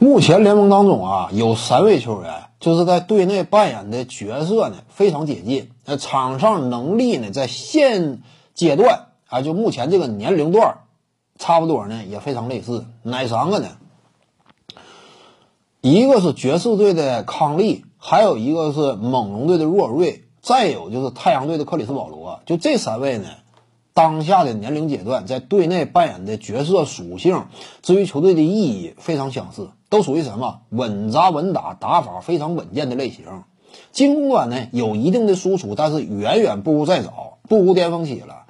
目前联盟当中啊，有三位球员就是在队内扮演的角色呢非常接近，那，场上能力呢在现阶段啊，就目前这个年龄段，差不多呢也非常类似。哪三个呢？一个是爵士队的康利，还有一个是猛龙队的若瑞，再有就是太阳队的克里斯保罗。就这三位呢。当下的年龄阶段，在队内扮演的角色属性，至于球队的意义非常相似，都属于什么稳扎稳打、打法非常稳健的类型。进攻端呢有一定的输出，但是远远不如再早，不如巅峰期了。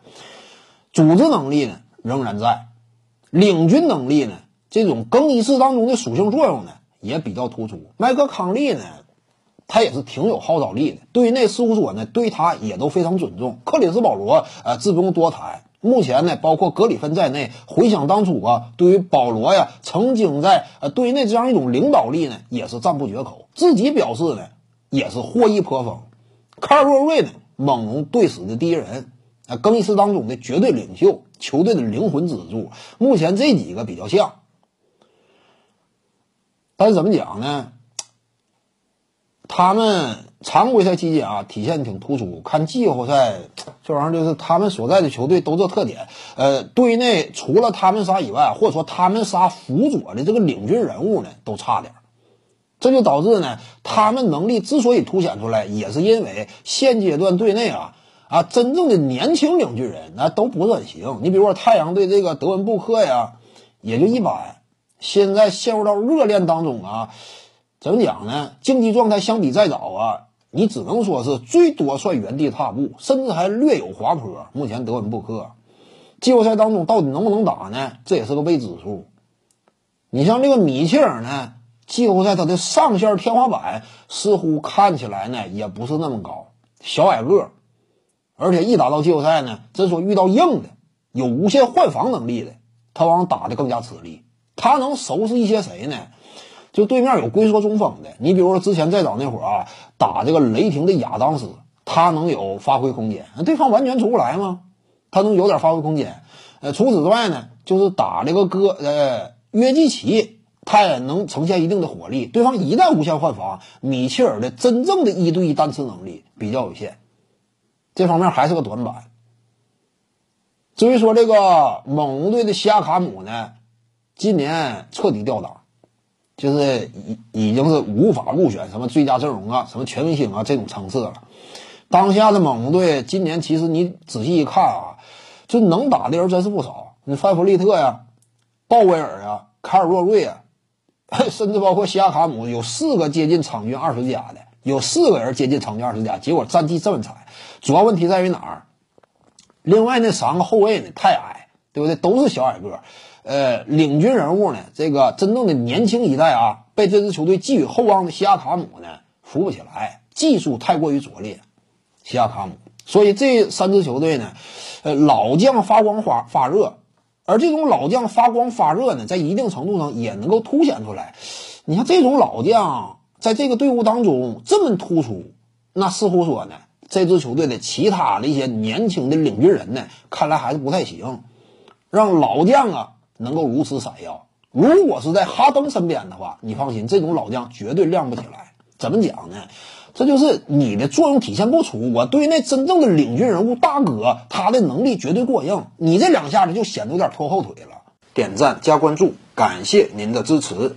组织能力呢仍然在，领军能力呢这种更衣室当中的属性作用呢也比较突出。麦克康利呢。他也是挺有号召力的，队内事务所呢对他也都非常尊重。克里斯保罗，呃，自不用多谈。目前呢，包括格里芬在内，回想当初啊，对于保罗呀，曾经在呃队内这样一种领导力呢，也是赞不绝口。自己表示呢，也是获益颇丰。卡尔沃瑞呢，猛龙队史的第一人，啊，更衣室当中的绝对领袖，球队的灵魂支柱。目前这几个比较像，但是怎么讲呢？他们常规赛期间啊，体现挺突出。看季后赛这玩意儿，就是他们所在的球队都这特点。呃，队内除了他们仨以外，或者说他们仨辅佐的这个领军人物呢，都差点。这就导致呢，他们能力之所以凸显出来，也是因为现阶段队内啊啊真正的年轻领军人那都不是很行。你比如说太阳队这个德文布克呀，也就一般。现在陷入到热恋当中啊。怎么讲呢？竞技状态相比再早啊，你只能说是最多算原地踏步，甚至还略有滑坡。目前德文布克季后赛当中到底能不能打呢？这也是个未知数。你像这个米切尔呢，季后赛他的上限天花板似乎看起来呢也不是那么高，小矮个，而且一打到季后赛呢，真说遇到硬的、有无限换防能力的，他往往打的更加吃力。他能收拾一些谁呢？就对面有龟缩中锋的，你比如说之前再早那会儿啊，打这个雷霆的亚当斯，他能有发挥空间，对方完全出不来吗？他能有点发挥空间。呃，除此之外呢，就是打这个哥呃约基奇，他也能呈现一定的火力。对方一旦无限换防，米切尔的真正的一对一单吃能力比较有限，这方面还是个短板。至于说这个猛龙队的西亚卡姆呢，今年彻底掉档。就是已已经是无法入选什么最佳阵容啊，什么全明星啊这种层次了。当下的猛龙队今年其实你仔细一看啊，就能打的人真是不少。你范弗利特呀、鲍威尔啊、卡尔洛瑞啊，甚至包括西亚卡姆，有四个接近场均二十加的，有四个人接近场均二十加，结果战绩这么惨。主要问题在于哪儿？另外那三个后卫呢太矮，对不对？都是小矮个。呃，领军人物呢？这个真正的年轻一代啊，被这支球队寄予厚望的西亚卡姆呢，扶不起来，技术太过于拙劣。西亚卡姆，所以这三支球队呢，呃，老将发光发发热，而这种老将发光发热呢，在一定程度上也能够凸显出来。你看这种老将在这个队伍当中这么突出，那似乎说呢，这支球队的其他的一些年轻的领军人呢，看来还是不太行，让老将啊。能够如此闪耀，如果是在哈登身边的话，你放心，这种老将绝对亮不起来。怎么讲呢？这就是你的作用体现不出。我对那真正的领军人物大哥，他的能力绝对过硬，你这两下子就显得有点拖后腿了。点赞加关注，感谢您的支持。